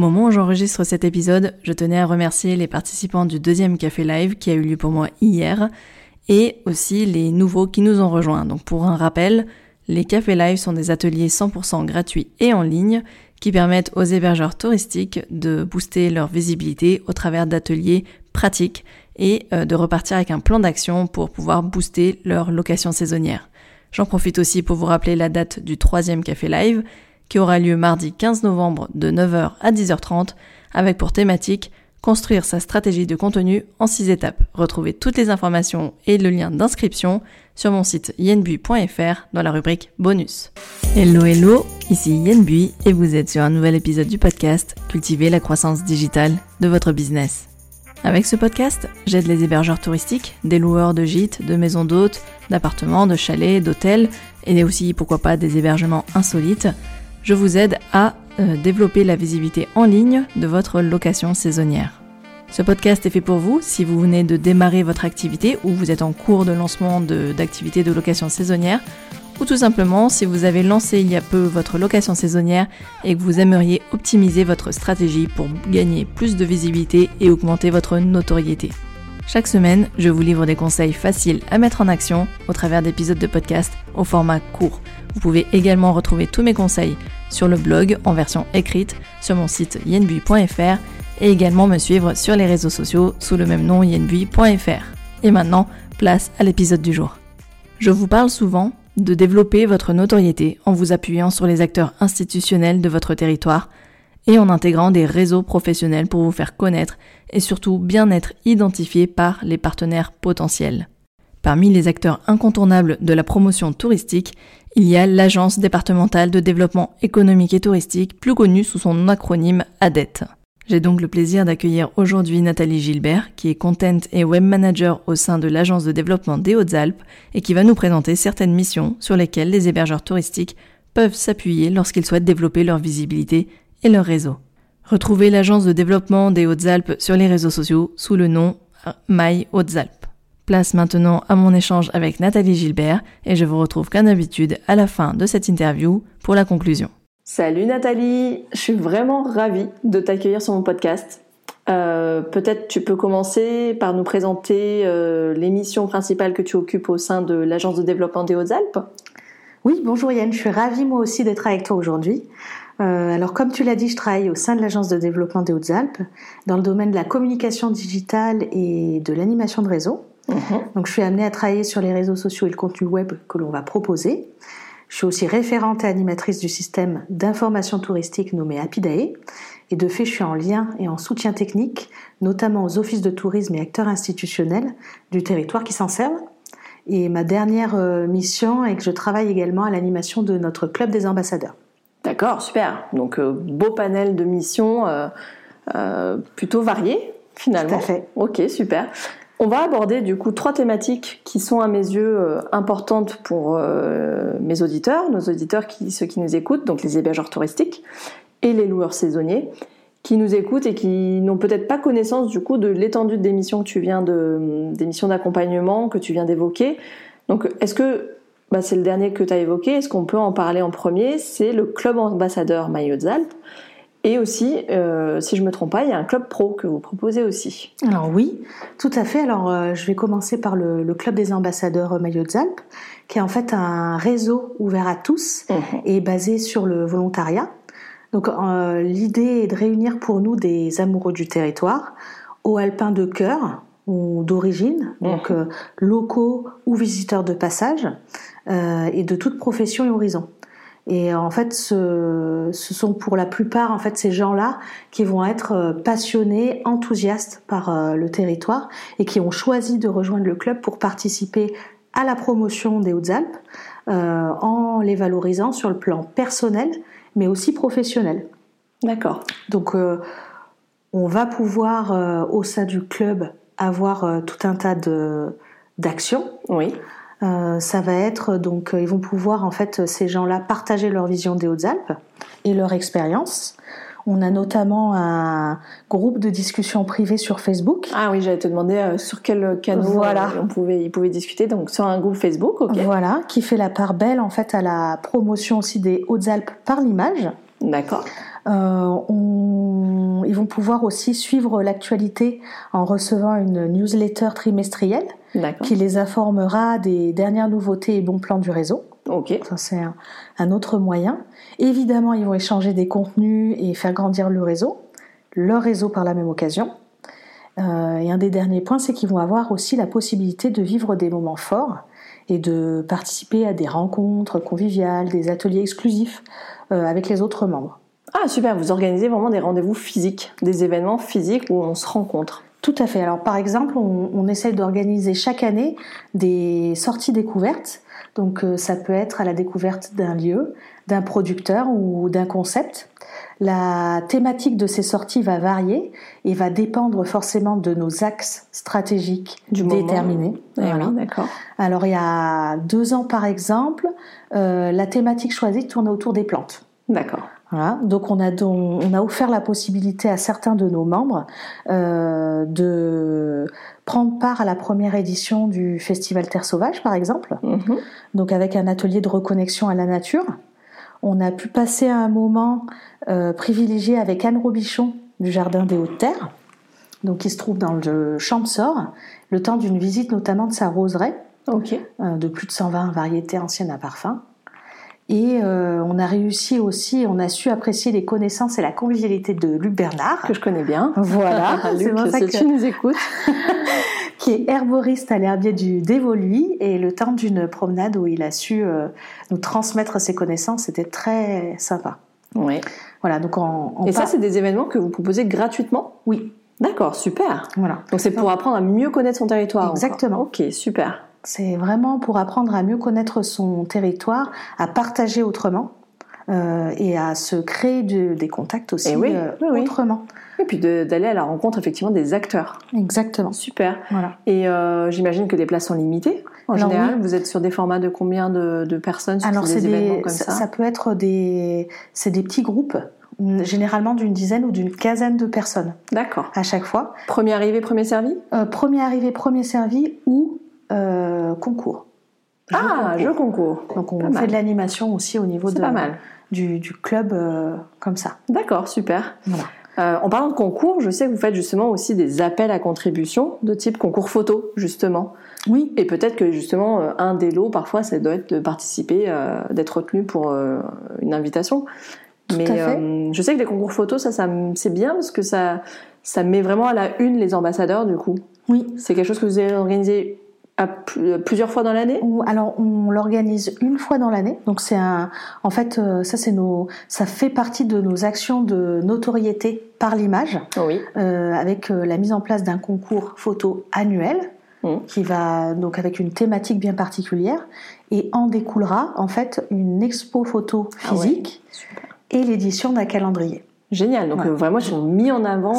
moment où j'enregistre cet épisode, je tenais à remercier les participants du deuxième café live qui a eu lieu pour moi hier et aussi les nouveaux qui nous ont rejoints. Donc pour un rappel, les cafés live sont des ateliers 100% gratuits et en ligne qui permettent aux hébergeurs touristiques de booster leur visibilité au travers d'ateliers pratiques et euh, de repartir avec un plan d'action pour pouvoir booster leur location saisonnière. J'en profite aussi pour vous rappeler la date du troisième café live qui aura lieu mardi 15 novembre de 9h à 10h30 avec pour thématique construire sa stratégie de contenu en 6 étapes. Retrouvez toutes les informations et le lien d'inscription sur mon site yenbui.fr dans la rubrique bonus. Hello hello, ici Yenbui et vous êtes sur un nouvel épisode du podcast Cultiver la croissance digitale de votre business. Avec ce podcast, j'aide les hébergeurs touristiques, des loueurs de gîtes, de maisons d'hôtes, d'appartements, de chalets, d'hôtels et aussi pourquoi pas des hébergements insolites. Je vous aide à euh, développer la visibilité en ligne de votre location saisonnière. Ce podcast est fait pour vous si vous venez de démarrer votre activité ou vous êtes en cours de lancement d'activité de, de location saisonnière ou tout simplement si vous avez lancé il y a peu votre location saisonnière et que vous aimeriez optimiser votre stratégie pour gagner plus de visibilité et augmenter votre notoriété. Chaque semaine, je vous livre des conseils faciles à mettre en action au travers d'épisodes de podcast au format court. Vous pouvez également retrouver tous mes conseils sur le blog en version écrite sur mon site yenbui.fr et également me suivre sur les réseaux sociaux sous le même nom yenbui.fr. Et maintenant, place à l'épisode du jour. Je vous parle souvent de développer votre notoriété en vous appuyant sur les acteurs institutionnels de votre territoire et en intégrant des réseaux professionnels pour vous faire connaître et surtout bien être identifié par les partenaires potentiels. Parmi les acteurs incontournables de la promotion touristique, il y a l'Agence départementale de développement économique et touristique, plus connue sous son acronyme ADET. J'ai donc le plaisir d'accueillir aujourd'hui Nathalie Gilbert, qui est content et web manager au sein de l'Agence de développement des Hautes-Alpes et qui va nous présenter certaines missions sur lesquelles les hébergeurs touristiques peuvent s'appuyer lorsqu'ils souhaitent développer leur visibilité et leur réseau. Retrouvez l'Agence de développement des Hautes-Alpes sur les réseaux sociaux sous le nom My Hautes-Alpes. Place maintenant à mon échange avec Nathalie Gilbert et je vous retrouve comme d'habitude à la fin de cette interview pour la conclusion. Salut Nathalie, je suis vraiment ravie de t'accueillir sur mon podcast. Euh, peut-être tu peux commencer par nous présenter euh, les missions principales que tu occupes au sein de l'Agence de développement des Hautes-Alpes. Oui, bonjour Yann, je suis ravie moi aussi d'être avec toi aujourd'hui. Euh, alors comme tu l'as dit, je travaille au sein de l'Agence de développement des Hautes-Alpes dans le domaine de la communication digitale et de l'animation de réseau. Mhm. Donc je suis amenée à travailler sur les réseaux sociaux et le contenu web que l'on va proposer. Je suis aussi référente et animatrice du système d'information touristique nommé Apidae. Et de fait, je suis en lien et en soutien technique, notamment aux offices de tourisme et acteurs institutionnels du territoire qui s'en servent. Et ma dernière euh, mission est que je travaille également à l'animation de notre club des ambassadeurs. D'accord, super. Donc euh, beau panel de missions euh, plutôt variées finalement. Tout à fait. Ok, super. On va aborder du coup trois thématiques qui sont à mes yeux euh, importantes pour euh, mes auditeurs, nos auditeurs qui, ceux qui nous écoutent, donc les hébergeurs touristiques et les loueurs saisonniers qui nous écoutent et qui n'ont peut-être pas connaissance du coup de l'étendue des missions que tu viens de des missions d'accompagnement que tu viens d'évoquer. Donc est-ce que bah, c'est le dernier que tu as évoqué, est-ce qu'on peut en parler en premier? C'est le club ambassadeur Maillot Alpes. Et aussi, euh, si je me trompe pas, il y a un club pro que vous proposez aussi. Alors oui, tout à fait. Alors euh, je vais commencer par le, club des ambassadeurs Maillot Alpes, qui est en fait un réseau ouvert à tous mhm. et basé sur le volontariat. Donc euh, l'idée est de réunir pour nous des amoureux du territoire, hauts alpins de cœur ou d'origine, donc mhm. locaux ou visiteurs de passage, et de toute profession et horizon. Et en fait, ce, ce, sont pour la plupart en fait ces gens-là qui vont être euh, passionnés, enthousiastes par euh, le territoire et qui ont choisi de rejoindre le club pour participer à la promotion des Hautes-Alpes euh, en les valorisant sur le plan personnel, mais aussi professionnel. D'accord. Donc, euh, on va pouvoir euh, au sein du club avoir tout un tas de d'actions. Oui. Euh, ça va être donc euh, ils vont pouvoir en fait ces gens-là partager leur vision des Hautes-Alpes et leur expérience. On a notamment un groupe de discussion privée sur Facebook. Ah oui, j'allais te demander euh, sur quel canal voilà. on pouvait, ils pouvaient discuter. Donc sur un groupe Facebook, ok. Voilà, qui fait la part belle en fait à la promotion aussi des Hautes-Alpes par l'image. D'accord. Euh, on ils vont pouvoir aussi suivre l'actualité en recevant une newsletter trimestrielle qui les informera des dernières nouveautés et bons plans du réseau. Ok. Ça, c'est un, autre moyen. Évidemment, ils vont échanger des contenus et faire grandir le réseau, leur réseau par la même occasion. Euh, et un des derniers points, c'est qu'ils vont avoir aussi la possibilité de vivre des moments forts et de participer à des rencontres conviviales, des ateliers exclusifs euh, avec les autres membres. Ah super, vous organisez vraiment des rendez-vous physiques, des événements physiques où on se rencontre. Tout à fait. Alors par exemple, on, on essaye d'organiser chaque année des sorties découvertes. Donc euh, ça peut être à la découverte d'un lieu, d'un producteur ou d'un concept. La thématique de ces sorties va varier et va dépendre forcément de nos axes stratégiques du déterminés. Eh d'accord. Alors il y a deux ans par exemple, euh, la thématique choisie tournait autour des plantes. D'accord. Voilà. Donc on a, on a offert la possibilité à certains de nos membres euh, de prendre part à la première édition du Festival Terre Sauvage, par exemple. Mhm. Donc avec un atelier de reconnexion à la nature. On a pu passer un moment euh, privilégié avec Anne Robichon du Jardin des Hautes-Terres, donc qui se trouve dans le Champsor, le temps d'une visite notamment de sa roseraie, euh, de plus de 120 variétés anciennes à parfum. Et euh, on a réussi aussi, on a su apprécier les connaissances et la convivialité de Luc Bernard. Que je connais bien. Voilà. Luc, c'est que tu nous écoutes. qui est herboriste à l'herbier du Dévoluy. Et le temps d'une promenade où il a su euh, nous transmettre ses connaissances, c'était très sympa. Oui. Voilà, donc on, Et ça, c'est des événements que vous proposez gratuitement? Oui. D'accord, super. Voilà. Donc c'est pour apprendre à mieux connaître son territoire. Exactement. Ok, super. C'est vraiment pour apprendre à mieux connaître son territoire, à partager autrement euh, et à se créer des contacts aussi oui, euh, autrement. Et puis d'aller à la rencontre effectivement des acteurs. Exactement. Super. Voilà. Et euh, j'imagine que des places sont limitées. En général, vous êtes sur des formats de combien de, personnes sur Alors des événements comme ça, ça peut être des, c'est des petits groupes généralement d'une dizaine ou d'une quinzaine de personnes. D'accord. À chaque fois. Premier arrivé, premier servi? Premier arrivé, premier servi ou euh, concours. ah, jeu concours. Donc on fait de l'animation aussi au niveau de, pas mal. Du, club euh, comme ça. D'accord, super. Euh, en parlant de concours, je sais que vous faites justement aussi des appels à contribution de type concours photo, justement. Oui. Et peut-être que justement, un des lots, parfois, ça doit être de participer, d'être retenu pour une invitation. Tout Mais à fait. je sais que les concours photos, ça, ça c'est bien parce que ça, ça met vraiment à la une les ambassadeurs, du coup. Oui. C'est quelque chose que vous avez organisé euh, plusieurs fois dans l'année? Alors on l'organise une fois dans l'année. Donc c'est un, en fait, euh, ça c'est nos, ça fait partie de nos actions de notoriété par l'image, oui. euh, avec la mise en place d'un concours photo annuel mmh. qui va donc avec une thématique bien particulière et en découlera en fait une expo photo ah physique et l'édition d'un calendrier. Génial. Donc vraiment, ils sont mis en avant.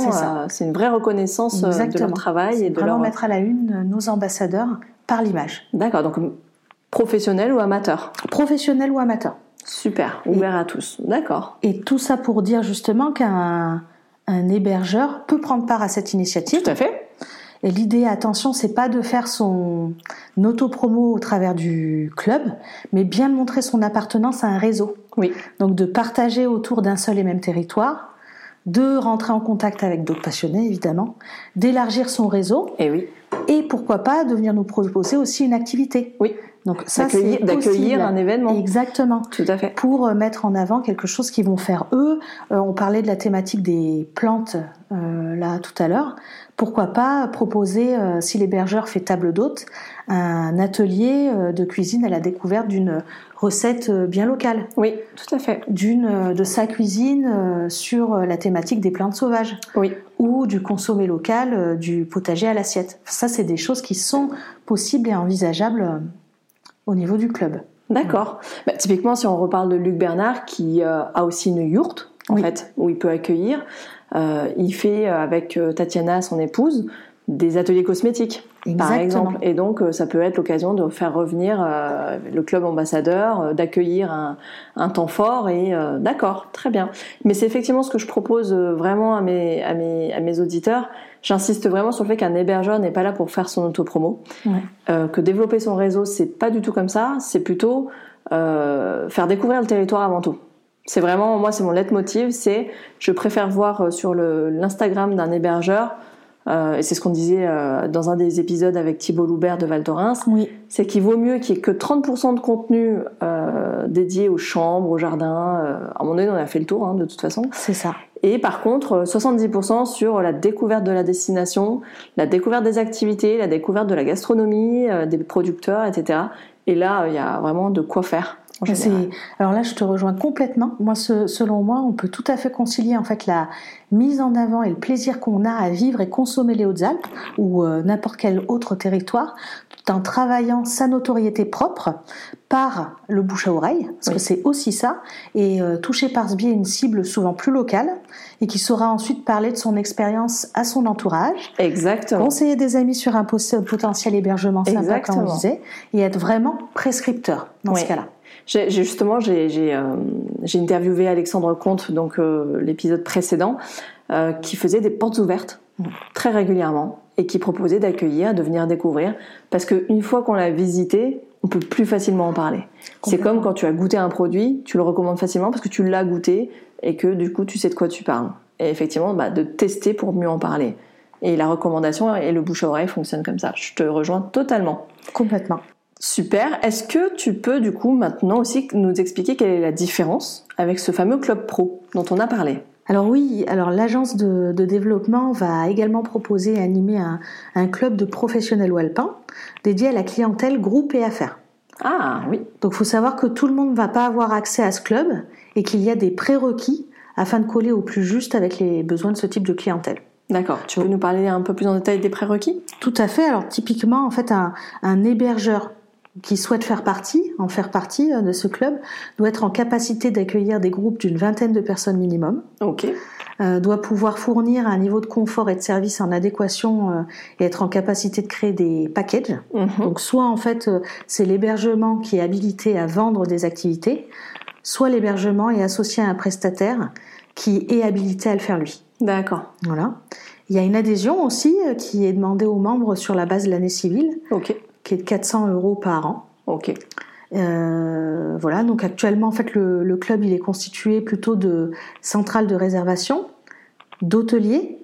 C'est une vraie reconnaissance de leur travail et de vraiment leur... mettre à la une nos ambassadeurs par l'image. D'accord, donc professionnel ou amateur? Professionnel ou amateur. Super, ouvert à tous. D'accord. Et tout ça pour dire justement qu'un un hébergeur peut prendre part à cette initiative. Tout à fait. Et l'idée, attention, c'est pas de faire son auto-promo au travers du club, mais bien de montrer son appartenance à un réseau. Oui. Donc de partager autour d'un seul et même territoire, de rentrer en contact avec d'autres passionnés, évidemment, d'élargir son réseau. Et oui et pourquoi pas de venir nous proposer aussi une activité. Oui. Donc ça, c'est d'accueillir un événement. Exactement. Tout à fait. Pour euh, mettre en avant quelque chose qu'ils vont faire eux. Euh, on parlait de la thématique des plantes euh, là tout à l'heure. Pourquoi pas proposer, si l'hébergeur fait table d'hôte, un atelier de cuisine à la découverte d'une recette bien locale. Oui, tout à fait. D'une de sa cuisine sur la thématique des plantes sauvages. Oui. Ou du consommé local, du potager à l'assiette. Ça, c'est des choses qui sont possibles et envisageables au niveau du club. D'accord. Bah, typiquement, si on reparle de Luc Bernard, qui euh, a aussi une yourte, en fait, où il peut accueillir, euh, il fait euh, avec Tatiana, son épouse, des ateliers cosmétiques, par exemple. Et donc, ça peut être l'occasion de faire revenir le club ambassadeur, d'accueillir un, un, temps fort. Et d'accord, très bien. Mais c'est effectivement ce que je propose vraiment à mes, à mes, à mes auditeurs J'insiste vraiment sur le fait qu'un hébergeur n'est pas là pour faire son autopromo, ouais. euh, que développer son réseau, c'est pas du tout comme ça, c'est plutôt euh, faire découvrir le territoire avant tout. C'est vraiment, moi, c'est mon leitmotiv, c'est je préfère voir sur l'Instagram d'un hébergeur euh, et c'est ce qu'on disait euh, dans un des épisodes avec Thibault Loubert de Val Thorens, oui. c'est qu'il vaut mieux qu'il y ait que 30% de contenu euh, dédié aux chambres, aux jardins. Euh, à mon avis, on a fait le tour hein, de toute façon. C'est ça. Et par contre, 70% sur la découverte de la destination, la découverte des activités, la découverte de la gastronomie, des producteurs, etc. Et là, il y a vraiment de quoi faire. Alors là, je te rejoins complètement. Moi, selon moi, on peut tout à fait concilier en fait la mise en avant et le plaisir qu'on a à vivre et consommer les Hautes-Alpes ou euh, n'importe quel autre territoire, tout en travaillant sa notoriété propre par le bouche à oreille, parce que c'est aussi ça, et euh, toucher par ce biais une cible souvent plus locale et qui saura ensuite parler de son expérience à son entourage. Exactement. Conseiller des amis sur un potentiel hébergement sympa, comme on disait, et être vraiment prescripteur dans ce cas-là justement, j'ai euh, interviewé Alexandre Comte, donc euh, l'épisode précédent, euh, qui faisait des portes ouvertes très régulièrement et qui proposait d'accueillir, de venir découvrir, parce qu'une fois qu'on l'a visité, on peut plus facilement en parler. C'est comme quand tu as goûté un produit, tu le recommandes facilement parce que tu l'as goûté et que du coup tu sais de quoi tu parles. Et effectivement, bah, de tester pour mieux en parler. Et la recommandation et le bouche à oreille fonctionnent comme ça. Je te rejoins totalement. Complètement. Super. Est-ce que tu peux du coup maintenant aussi nous expliquer quelle est la différence avec ce fameux club pro dont on a parlé? Alors oui, alors l'agence de, développement va également proposer et animer un, club de professionnels alpins dédié à la clientèle groupe et affaires. Ah oui. Donc il faut savoir que tout le monde ne va pas avoir accès à ce club et qu'il y a des prérequis afin de coller au plus juste avec les besoins de ce type de clientèle. D'accord. Tu peux nous parler un peu plus en détail des prérequis? Tout à fait. Alors typiquement, en fait, un, un hébergeur qui souhaite faire partie, en faire partie euh, de ce club, doit être en capacité d'accueillir des groupes d'une vingtaine de personnes minimum. Ok. Euh, doit pouvoir fournir un niveau de confort et de service en adéquation euh, et être en capacité de créer des packages. Mhm. Donc soit en fait c'est l'hébergement qui est habilité à vendre des activités, soit l'hébergement est associé à un prestataire qui est habilité à le faire lui. D'accord. Voilà. Il y a une adhésion aussi qui est demandée aux membres sur la base de l'année civile. Ok qui est de 400 euros par an. Ok. Euh, voilà, donc actuellement, en fait, le, club, il est constitué plutôt de centrales de réservation, d'hôteliers,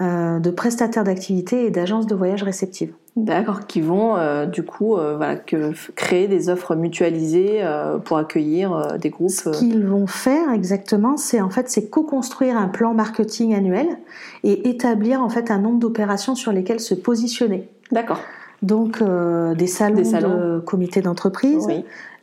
euh, de prestataires d'activités et d'agences de voyage réceptives. D'accord, qui vont euh, du coup voilà, que, créer des offres mutualisées pour accueillir des groupes. Ce qu'ils vont faire exactement, c'est en fait c'est co-construire un plan marketing annuel et établir en fait un nombre d'opérations sur lesquelles se positionner. D'accord. Donc euh, des, salons de comité d'entreprise,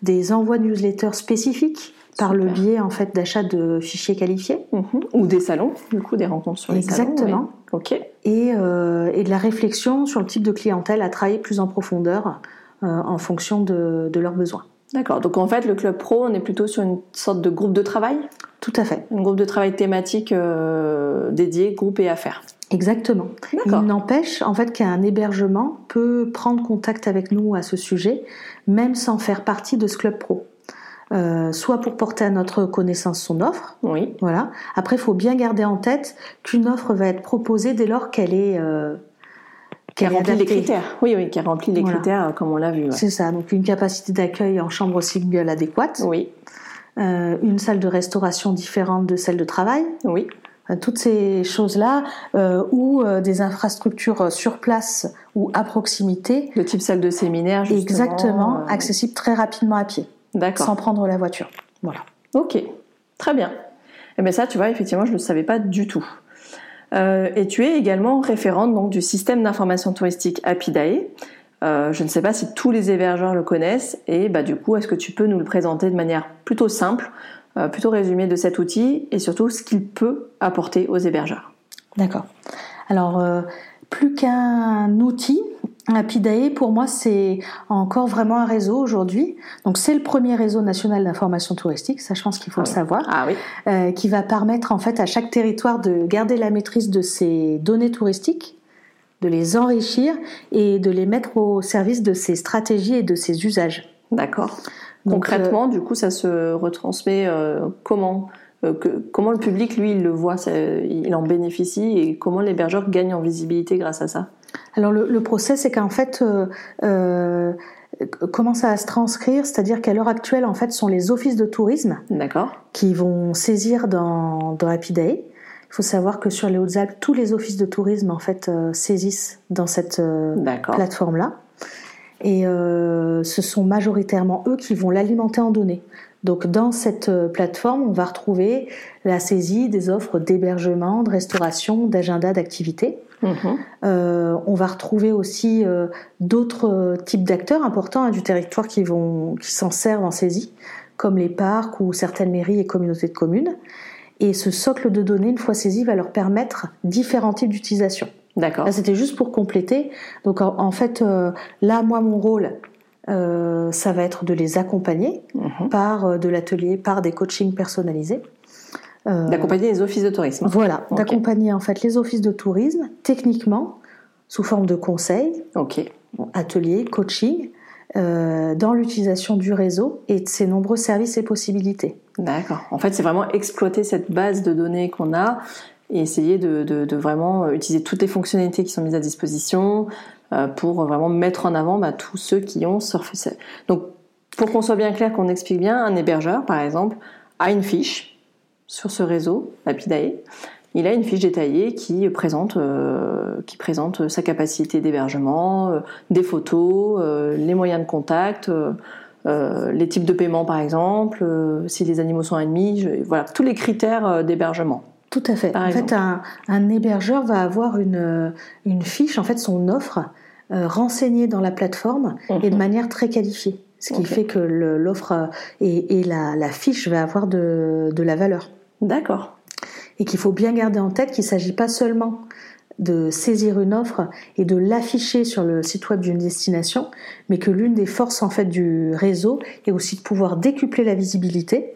des envois de newsletters spécifiques par le biais en fait d'achat de fichiers qualifiés mhm. ou des salons, du coup des rencontres sur les salons. Exactement. Ok. Euh, et, de la réflexion sur le type de clientèle à travailler plus en profondeur euh, en fonction de, de leurs besoins. D'accord. Donc en fait, le club pro, on est plutôt sur une sorte de groupe de travail? Tout à fait. Un groupe de travail thématique dédié groupe et affaires. Exactement. Il n'empêche en fait qu'un hébergement peut prendre contact avec nous à ce sujet, même sans faire partie de ce club pro. Euh, soit pour porter à notre connaissance son offre. Oui. Voilà. Après, il faut bien garder en tête qu'une offre va être proposée dès lors qu'elle est euh, qu'elle remplit les critères. Oui, oui, qu'elle remplit les critères euh, comme on l'a vu. C'est ça. Donc une capacité d'accueil en chambre single adéquate. Oui. Euh, une salle de restauration différente de celle de travail. Oui. Euh, toutes ces choses-là, euh, ou des infrastructures sur place ou à proximité. De type salle de séminaire, justement. Exactement, accessible très rapidement à pied. D'accord. Sans prendre la voiture. Voilà. Ok, très bien. Et eh bien ça, tu vois, effectivement, je ne le savais pas du tout. et tu es également référente donc, du système d'information touristique Apidae. Je ne sais pas si tous les hébergeurs le connaissent et bah, du coup, est-ce que tu peux nous le présenter de manière plutôt simple euh, plutôt résumé de cet outil et surtout ce qu'il peut apporter aux hébergeurs? D'accord. Alors, euh, plus qu'un outil, Apidae, pour moi, c'est encore vraiment un réseau aujourd'hui. Donc, c'est le premier réseau national d'information touristique, ça, je pense qu'il faut le savoir, ah oui. euh, qui va permettre en fait à chaque territoire de garder la maîtrise de ses données touristiques, de les enrichir et de les mettre au service de ses stratégies et de ses usages. D'accord. Concrètement, euh, du coup, ça se retransmet euh, comment euh, Comment le public, lui, il le voit, il en bénéficie et comment l'hébergeur gagne en visibilité grâce à ça? Alors le, le process, c'est qu'en fait, comment ça va se transcrire C'est-à-dire qu'à l'heure actuelle, en fait, ce sont les offices de tourisme qui vont saisir dans, dans Happy Day. Il faut savoir que sur les Hautes-Alpes, tous les offices de tourisme en fait euh, saisissent dans cette euh, plateforme-là. Et euh, ce sont majoritairement eux qui vont l'alimenter en données. Donc dans cette plateforme, on va retrouver la saisie des offres d'hébergement, de restauration, d'agenda d'activité. Mhm. Euh, on va retrouver aussi euh, d'autres types d'acteurs importants hein, du territoire qui vont qui s'en servent en saisie, comme les parcs ou certaines mairies et communautés de communes. Et ce socle de données, une fois saisi, va leur permettre différents types d'utilisation. D'accord. C'était juste pour compléter. Donc en, fait, là, moi, mon rôle, ça va être de les accompagner mhm. par de l'atelier, par des coachings personnalisés. Euh, d'accompagner les offices de tourisme. Voilà, d'accompagner en fait les offices de tourisme techniquement sous forme de conseils, ateliers, coaching, euh, dans l'utilisation du réseau et de ses nombreux services et possibilités. D'accord. En fait, c'est vraiment exploiter cette base de données qu'on a et essayer de, vraiment utiliser toutes les fonctionnalités qui sont mises à disposition euh, pour vraiment mettre en avant bah, tous ceux qui ont surfé. Donc, pour qu'on soit bien clair, qu'on explique bien, un hébergeur, par exemple, a une fiche sur ce réseau, Lapidae, il a une fiche détaillée qui présente, euh, qui présente sa capacité d'hébergement, euh, des photos, euh, les moyens de contact, les types de paiement par exemple, si les animaux sont ennemis, voilà, tous les critères d'hébergement. Tout à fait. en fait, un, hébergeur va avoir une, une fiche, en fait, son offre renseignée dans la plateforme et de mhm. manière très qualifiée. Ce qui fait que l'offre et, la, la, fiche va avoir de, de la valeur. D'accord. Et qu'il faut bien garder en tête qu'il ne s'agit pas seulement de saisir une offre et de l'afficher sur le site web d'une destination, mais que l'une des forces en fait du réseau est aussi de pouvoir décupler la visibilité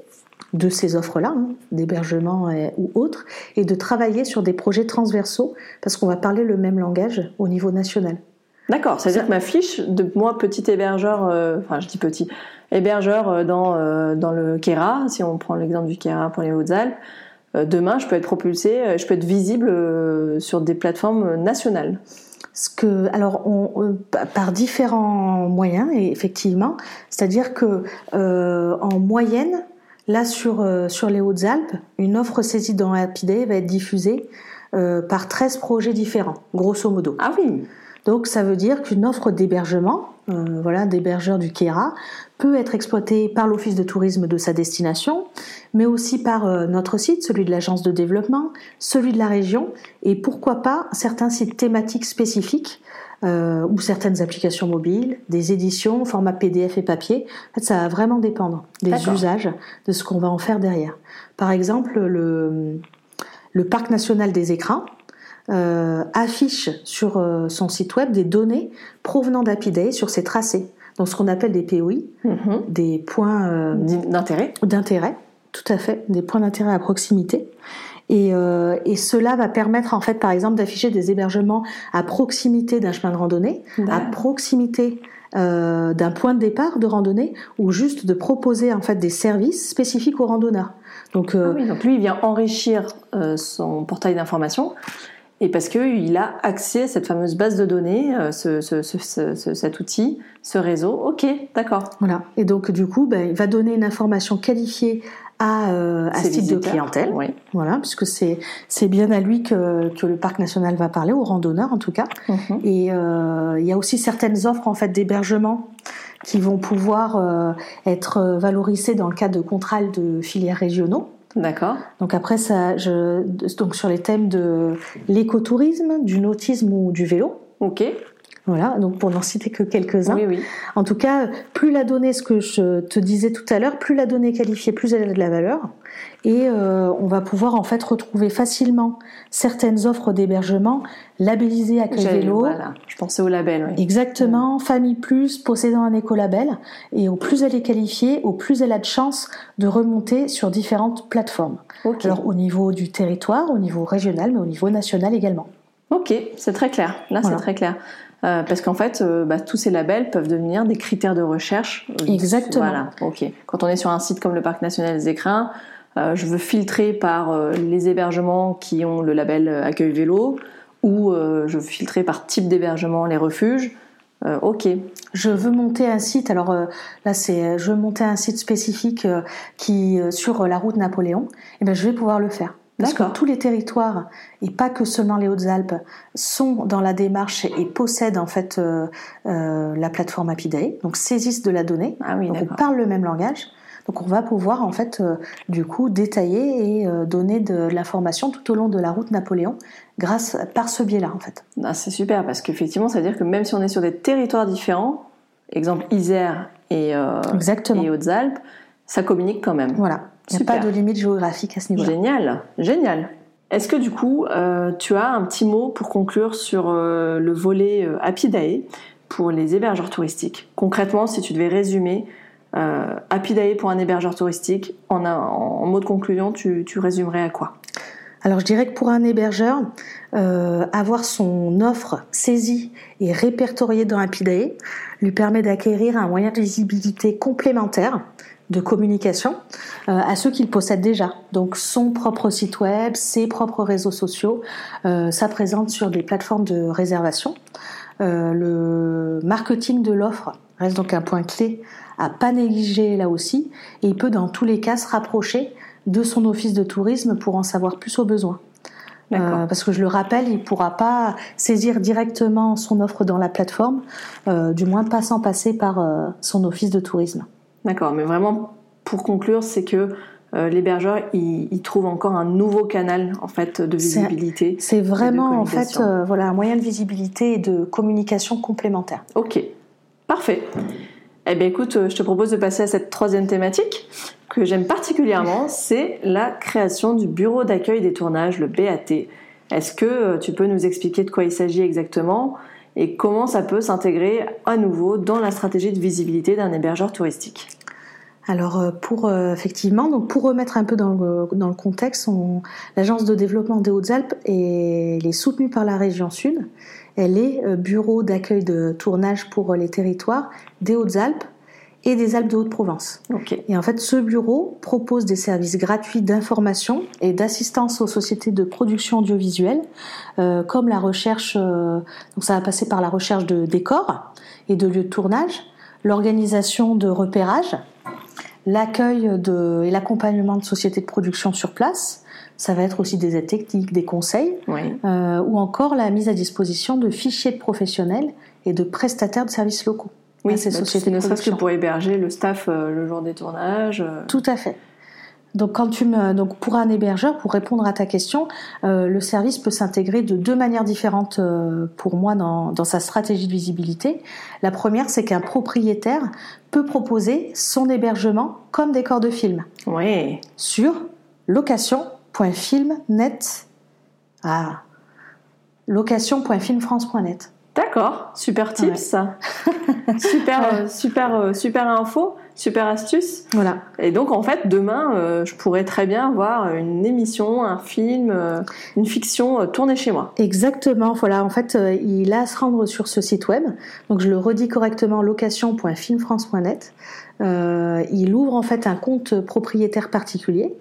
de ces offres-là, hein, d'hébergement ou autres, et de travailler sur des projets transversaux parce qu'on va parler le même langage au niveau national. D'accord, c'est-à-dire que ma fiche de moi petit hébergeur, euh, enfin je dis petit hébergeur euh, dans euh, dans le Kera, si on prend l'exemple du Kera pour les Hautes-Alpes, demain je peux être propulsé, je peux être visible sur des plateformes nationales. Ce que, alors, on, par différents moyens, et effectivement, c'est-à-dire que en moyenne, là sur sur les Hautes-Alpes, une offre saisie dans Happy va être diffusée par 13 projets différents, grosso modo. Ah oui. Donc ça veut dire qu'une offre d'hébergement, euh, voilà, d'hébergeur du Kera, peut être exploitée par l'office de tourisme de sa destination, mais aussi par euh, notre site, celui de l'agence de développement, celui de la région, et pourquoi pas certains sites thématiques spécifiques euh, ou certaines applications mobiles, des éditions, format PDF et papier. En fait, ça va vraiment dépendre des usages, de ce qu'on va en faire derrière. Par exemple, le, le parc national des écrins, euh, affiche sur euh, son site web des données provenant d'Apiday sur ses tracés. Donc ce qu'on appelle des POI, mhm. des points euh, d'intérêt. D'intérêt, tout à fait, des points d'intérêt à proximité. Et, et, cela va permettre en fait, par exemple, d'afficher des hébergements à proximité d'un chemin de randonnée, à proximité d'un point de départ de randonnée, ou juste de proposer en fait des services spécifiques aux randonneurs. Donc, ah oui, donc lui, il vient enrichir son portail d'information et parce qu'il a accès à cette fameuse base de données, euh, ce, cet outil, ce réseau. Ok, d'accord. Voilà. Et donc du coup, ben, il va donner une information qualifiée à, euh, à ce type de clientèle. Oui. Voilà, puisque c'est c'est bien à lui que, que le parc national va parler, aux randonneurs en tout cas. Mhm. Et euh, il y a aussi certaines offres en fait d'hébergement qui vont pouvoir euh, être valorisées dans le cadre de contrats de filières régionaux. D'accord. Donc après ça, je, donc sur les thèmes de l'écotourisme, du nautisme ou du vélo. Ok. Voilà, donc pour n'en citer que quelques-uns. Oui, oui. En tout cas, plus la donnée, ce que je te disais tout à l'heure, plus la donnée est qualifiée, plus elle a de la valeur. Et euh, on va pouvoir en fait retrouver facilement certaines offres d'hébergement labellisées accueil vélo. Voilà, je pensais au label. Oui. Exactement, Famille Plus, possédant un écolabel. Et au plus elle est qualifiée, au plus elle a de chances de remonter sur différentes plateformes. Alors au niveau du territoire, au niveau régional, mais au niveau national également. Ok, c'est très clair. Là, c'est très clair. Euh, parce qu'en fait, euh, bah, tous ces labels peuvent devenir des critères de recherche. Exactement. Voilà, ok. Quand on est sur un site comme le Parc National des Écrins, euh, je veux filtrer par les hébergements qui ont le label accueil vélo, ou je veux filtrer par type d'hébergement les refuges. ok. Je veux monter un site. Alors là, c'est je veux monter un site spécifique qui sur la route Napoléon. Et eh ben, je vais pouvoir le faire. Parce que tous les territoires, et pas que seulement les Hautes-Alpes, sont dans la démarche et possèdent en fait euh, euh, la plateforme Apidae, donc saisissent de la donnée, ah oui, donc on parle le même langage. Donc on va pouvoir en fait euh, du coup détailler et donner de, l'information tout au long de la route Napoléon grâce par ce biais-là en fait. Ah, c'est super parce qu'effectivement ça veut dire que même si on est sur des territoires différents, exemple Isère et, et Hautes-Alpes, ça communique quand même. Voilà. Il n'y a pas de limite géographique à ce niveau-là. Génial, génial. Est-ce que du coup, euh, tu as un petit mot pour conclure sur euh, le volet euh, Apidae pour les hébergeurs touristiques? Concrètement, si tu devais résumer euh, Apidae pour un hébergeur touristique, en, en mot de conclusion, tu, tu résumerais à quoi? Alors je dirais que pour un hébergeur, euh, avoir son offre saisie et répertoriée dans Apidae lui permet d'acquérir un moyen de visibilité complémentaire de communication euh, à ceux qu'il possède déjà. Donc son propre site web, ses propres réseaux sociaux, euh, ça présente sur des plateformes de réservation. Euh, le marketing de l'offre reste donc un point clé à pas négliger là aussi, et il peut dans tous les cas se rapprocher de son office de tourisme pour en savoir plus au besoin. Euh, parce que je le rappelle, il ne pourra pas saisir directement son offre dans la plateforme, euh, du moins pas sans passer par euh, son office de tourisme. D'accord, mais vraiment pour conclure, c'est que euh, l'hébergeur il, trouve encore un nouveau canal en fait de visibilité. C'est vraiment en fait euh, voilà un moyen de visibilité et de communication complémentaire. Ok, parfait. Eh bien écoute, euh, je te propose de passer à cette troisième thématique que j'aime particulièrement, c'est la création du bureau d'accueil des tournages, le BAT. Est-ce que tu peux nous expliquer de quoi il s'agit exactement? Et comment ça peut s'intégrer à nouveau dans la stratégie de visibilité d'un hébergeur touristique alors euh, pour euh, effectivement, donc pour remettre un peu dans le, contexte, l'agence de développement des Hautes-Alpes est, est, soutenue par la région Sud. Elle est euh, bureau d'accueil de tournage pour les territoires des Hautes-Alpes et des Alpes de Haute-Provence. Et en fait, ce bureau propose des services gratuits d'information et d'assistance aux sociétés de production audiovisuelle, euh, comme la recherche, euh, donc ça va passer par la recherche de décors et de lieux de tournage, l'organisation de repérage, l'accueil de, et l'accompagnement de sociétés de production sur place, ça va être aussi des aides techniques, des conseils, euh, ou encore la mise à disposition de fichiers de professionnels et de prestataires de services locaux. Oui, c'est société ne serait-ce que pour héberger le staff euh, le jour des tournages. Euh. Tout à fait. Donc, quand tu me, donc pour un hébergeur, pour répondre à ta question, euh, le service peut s'intégrer de deux manières différentes pour moi dans, dans, sa stratégie de visibilité. La première, c'est qu'un propriétaire peut proposer son hébergement comme décor de film. Oui. Sur location.filmnet. Ah. location.filmfrance.net. D'accord, super tips, super, euh, super, euh, super info, super astuce. Voilà. Et donc en fait demain, euh, je pourrais très bien voir une émission, un film, une fiction tournée chez moi. Exactement. Voilà. En fait, il a à se rendre sur ce site web. Donc je le redis correctement location.filmfrance.net. il ouvre en fait un compte propriétaire particulier.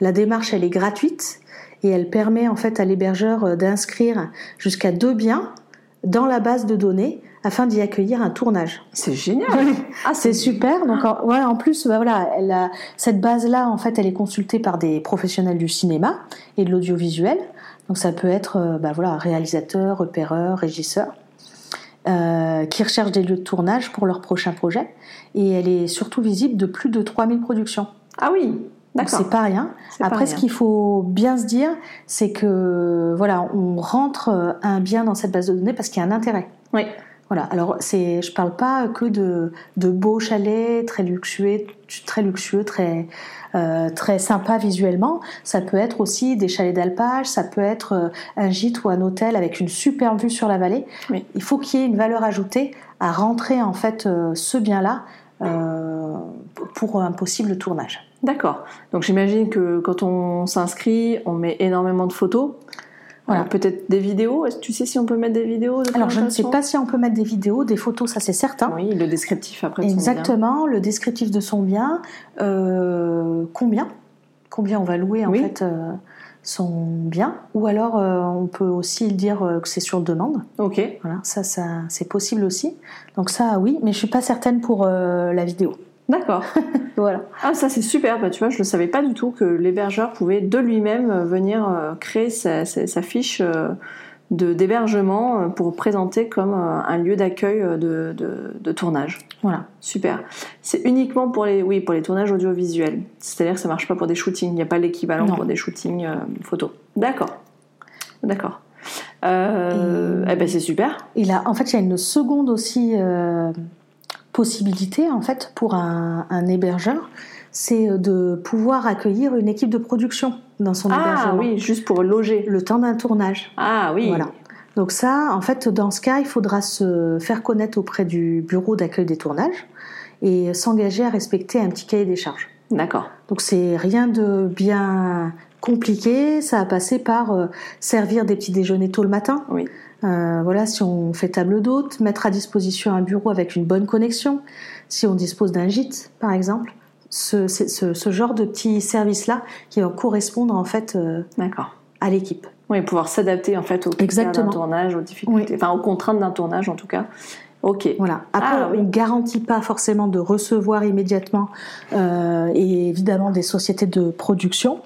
La démarche elle est gratuite et elle permet en fait à l'hébergeur d'inscrire jusqu'à deux biens dans la base de données afin d'y accueillir un tournage. C'est génial. ah, c'est super. Donc en, ouais, en plus, bah, voilà, elle a, cette base-là, en fait, elle est consultée par des professionnels du cinéma et de l'audiovisuel. Donc ça peut être, euh, bah, voilà, réalisateur, repéreur, régisseur. Euh, qui recherchent des lieux de tournage pour leur prochain projet. Et elle est surtout visible de plus de 3000 productions. Ah oui, c'est pas rien. Après, ce qu'il faut bien se dire, c'est que voilà, on rentre euh, un bien dans cette base de données parce qu'il y a un intérêt. Oui. Voilà. Alors, c'est, je parle pas que de, de beaux chalets très luxueux, très luxueux, très euh, très sympa visuellement. Ça peut être aussi des chalets d'alpage, ça peut être euh, un gîte ou un hôtel avec une super vue sur la vallée. Oui. Il faut qu'il y ait une valeur ajoutée à rentrer en fait ce bien-là pour un possible tournage. D'accord. Donc j'imagine que quand on s'inscrit, on met énormément de photos. Voilà. Peut-être des vidéos. Est-ce que tu sais si on peut mettre des vidéos Alors je ne sais pas si on peut mettre des vidéos, des photos, ça c'est certain. Oui, le descriptif après. Exactement, le descriptif de son bien. Euh, combien? Combien on va louer en fait euh, sont bien? Ou alors, on peut aussi dire que c'est sur demande. Ok. Voilà, ça, ça c'est possible aussi. Donc ça, oui, mais je suis pas certaine pour la vidéo. D'accord. voilà. Ah, ça c'est super. Bah, tu vois, je ne savais pas du tout que l'hébergeur pouvait de lui-même euh, venir euh, créer sa, fiche euh, de d'hébergement pour présenter comme un lieu d'accueil de, de, tournage. Voilà. Super. C'est uniquement pour les, oui, pour les tournages audiovisuels. C'est-à-dire que ça marche pas pour des shootings. Il n'y a pas l'équivalent pour des shootings photos. D'accord. D'accord. Euh, eh ben c'est super. Il a, en fait, il y a une seconde aussi possibilité en fait pour un, hébergeur, c'est de pouvoir accueillir une équipe de production dans son ah, hébergement. Ah oui, juste pour loger. Le temps d'un tournage. Ah oui. Voilà. Donc ça, en fait, dans ce cas, il faudra se faire connaître auprès du bureau d'accueil des tournages et s'engager à respecter un petit cahier des charges. D'accord. Donc c'est rien de bien compliqué, ça a passé par euh, servir des petits déjeuners tôt le matin. Oui. Euh, voilà, si on fait table d'hôte, mettre à disposition un bureau avec une bonne connexion, si on dispose d'un gîte, par exemple, ce, ce, genre de petits services-là qui vont correspondre en fait euh, à l'équipe. Oui, pouvoir s'adapter en fait aux d'un tournage, aux difficultés, enfin aux contraintes d'un tournage en tout cas. Ok. Voilà. Après, ah, on ne garantit pas forcément de recevoir immédiatement, euh, et évidemment des sociétés de production,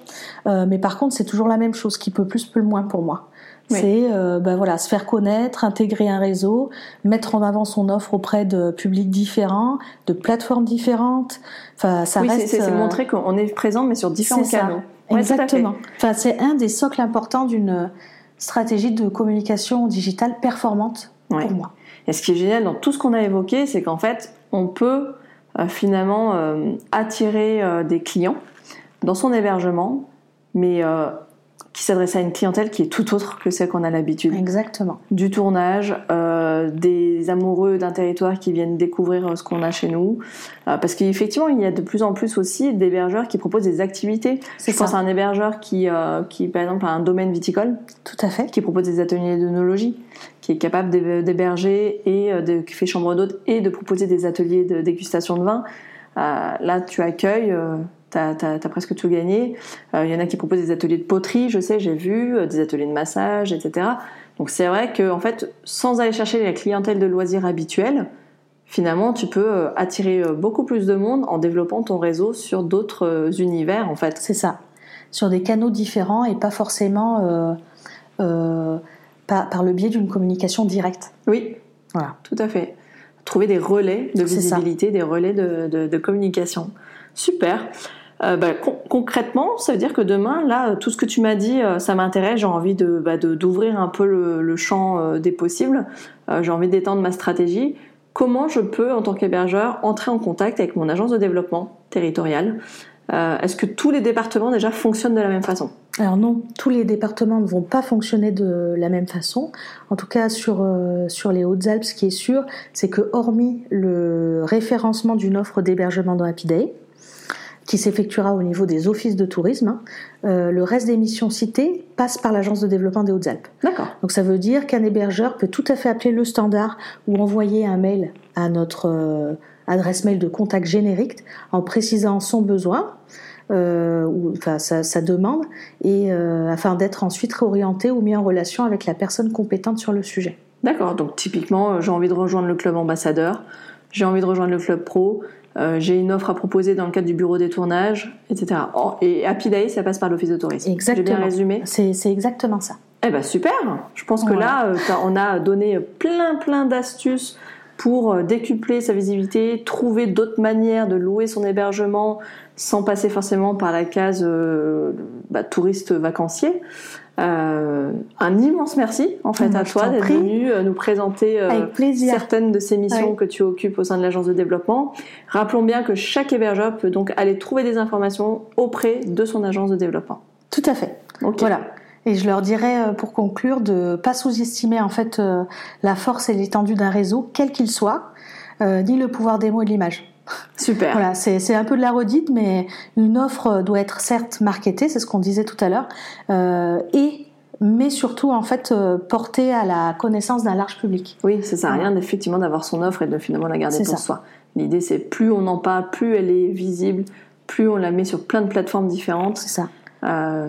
mais par contre, c'est toujours la même chose, qui peut plus, peut le moins pour moi. C'est euh, bah voilà, se faire connaître, intégrer un réseau, mettre en avant son offre auprès de publics différents, de plateformes différentes. Enfin, ça oui, reste. C'est euh, montrer qu'on est présent, mais sur différents canaux. Exactement. Enfin, c'est un des socles importants d'une stratégie de communication digitale performante pour moi. Et ce qui est génial dans tout ce qu'on a évoqué, c'est qu'en fait, on peut euh, finalement attirer des clients dans son hébergement, mais qui s'adresse à une clientèle qui est tout autre que celle qu'on a l'habitude. Exactement. Du tournage, euh, des amoureux d'un territoire qui viennent découvrir euh, ce qu'on a chez nous. Euh, parce qu'effectivement, il y a de plus en plus aussi d'hébergeurs qui proposent des activités. Je ça. pense à un hébergeur qui, euh, qui, par exemple, a un domaine viticole. Tout à fait. Qui propose des ateliers d'œnologie, qui est capable d'héberger et de, qui fait chambre d'hôte et de proposer des ateliers de dégustation de vin. là, tu accueilles t'as as, presque tout gagné. Il euh, y en a qui proposent des ateliers de poterie, je sais, j'ai vu, euh, des ateliers de massage, etc. Donc c'est vrai que en fait, sans aller chercher la clientèle de loisirs habituelle, finalement, tu peux euh, attirer beaucoup plus de monde en développant ton réseau sur d'autres univers, en fait. C'est ça, sur des canaux différents et pas forcément par, le biais d'une communication directe. Oui, voilà, tout à fait. Trouver des relais de visibilité, des relais de communication. Super. Euh, bah, concrètement, ça veut dire que demain, là, tout ce que tu m'as dit, euh, ça m'intéresse. J'ai envie de bah, d'ouvrir un peu le, champ euh, des possibles. j'ai envie d'étendre ma stratégie. Comment je peux, en tant qu'hébergeur, entrer en contact avec mon agence de développement territorial? Est-ce que tous les départements déjà fonctionnent de la même façon? Alors non, tous les départements ne vont pas fonctionner de la même façon. En tout cas, sur sur les Hautes-Alpes, ce qui est sûr, c'est que hormis le référencement d'une offre d'hébergement dans Happy qui s'effectuera au niveau des offices de tourisme. Hein. Euh, le reste des missions citées passe par l'agence de développement des Hautes-Alpes. D'accord. Donc ça veut dire qu'un hébergeur peut tout à fait appeler le standard ou envoyer un mail à notre euh, adresse mail de contact générique en précisant son besoin. Euh, ou enfin sa, demande et afin d'être ensuite réorienté ou mis en relation avec la personne compétente sur le sujet. D'accord, donc typiquement j'ai envie de rejoindre le club ambassadeur, j'ai envie de rejoindre le club pro, euh, j'ai une offre à proposer dans le cadre du bureau des tournages, etc. et Happy Day, ça passe par l'office de tourisme. Exactement. J'ai bien résumé C'est exactement ça. Eh ben super Je pense que là, euh, on a donné plein plein d'astuces pour euh, décupler sa visibilité, trouver d'autres manières de louer son hébergement sans passer forcément par la case bah, touriste vacancier. Euh, un immense merci en fait à toi d'être venu euh, nous présenter euh, certaines de ces missions que tu occupes au sein de l'agence de développement. Rappelons bien que chaque hébergeur peut donc aller trouver des informations auprès de son agence de développement. Tout à fait. Voilà. Et je leur dirais pour conclure de pas sous-estimer en fait la force et l'étendue d'un réseau, quel qu'il soit, ni le pouvoir des mots et de l'image. Super. Voilà, c'est un peu de la redite, mais une offre doit être certes marketée, c'est ce qu'on disait tout à l'heure, euh, et mais surtout en fait euh, portée à la connaissance d'un large public. Oui, ça sert à rien effectivement d'avoir son offre et de finalement la garder pour soi. L'idée c'est plus on en parle, plus elle est visible, plus on la met sur plein de plateformes différentes. C'est ça.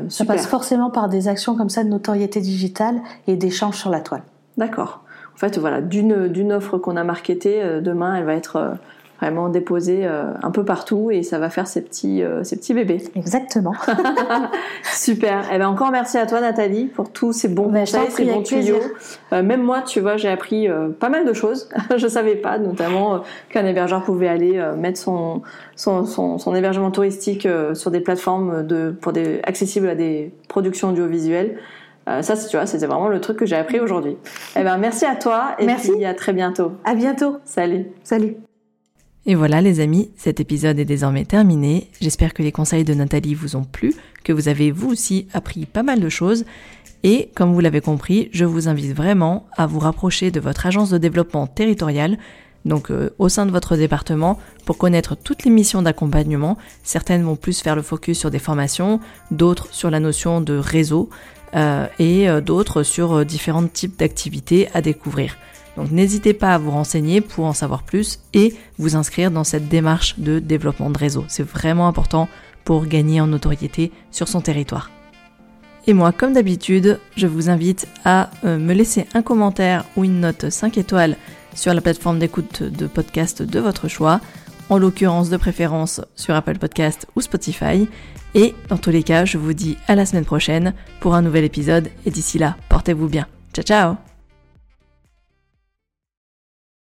ça passe forcément par des actions comme ça de notoriété digitale et d'échanges sur la toile. D'accord. En fait, voilà, d'une offre qu'on a marketée, demain, elle va être vraiment déposé euh, un peu partout et ça va faire ses petits, euh, ses petits bébés. Exactement. Super. Et eh ben encore merci à toi Nathalie pour tous ces bons ben, conseils, ces bons tuyaux. Euh, même moi, tu vois, j'ai appris pas mal de choses. je savais pas, notamment qu'un hébergeur pouvait aller mettre son son, son, hébergement touristique sur des plateformes de pour des accessibles à des productions audiovisuelles. ça, tu vois, c'était vraiment le truc que j'ai appris aujourd'hui. Eh ben, merci à toi et merci. puis à très bientôt. À bientôt. Salut. Salut. Et voilà les amis, cet épisode est désormais terminé. J'espère que les conseils de Nathalie vous ont plu, que vous avez vous aussi appris pas mal de choses. Et comme vous l'avez compris, je vous invite vraiment à vous rapprocher de votre agence de développement territorial, donc euh, au sein de votre département, pour connaître toutes les missions d'accompagnement. Certaines vont plus faire le focus sur des formations, d'autres sur la notion de réseau, euh, et euh, d'autres sur différents types d'activités à découvrir. Donc n'hésitez pas à vous renseigner pour en savoir plus et vous inscrire dans cette démarche de développement de réseau. C'est vraiment important pour gagner en notoriété sur son territoire. Et moi, comme d'habitude, je vous invite à euh, me laisser un commentaire ou une note 5 étoiles sur la plateforme d'écoute de podcast de votre choix, en l'occurrence de préférence sur Apple Podcast ou Spotify. Et dans tous les cas, je vous dis à la semaine prochaine pour un nouvel épisode et d'ici là, portez-vous bien. Ciao ciao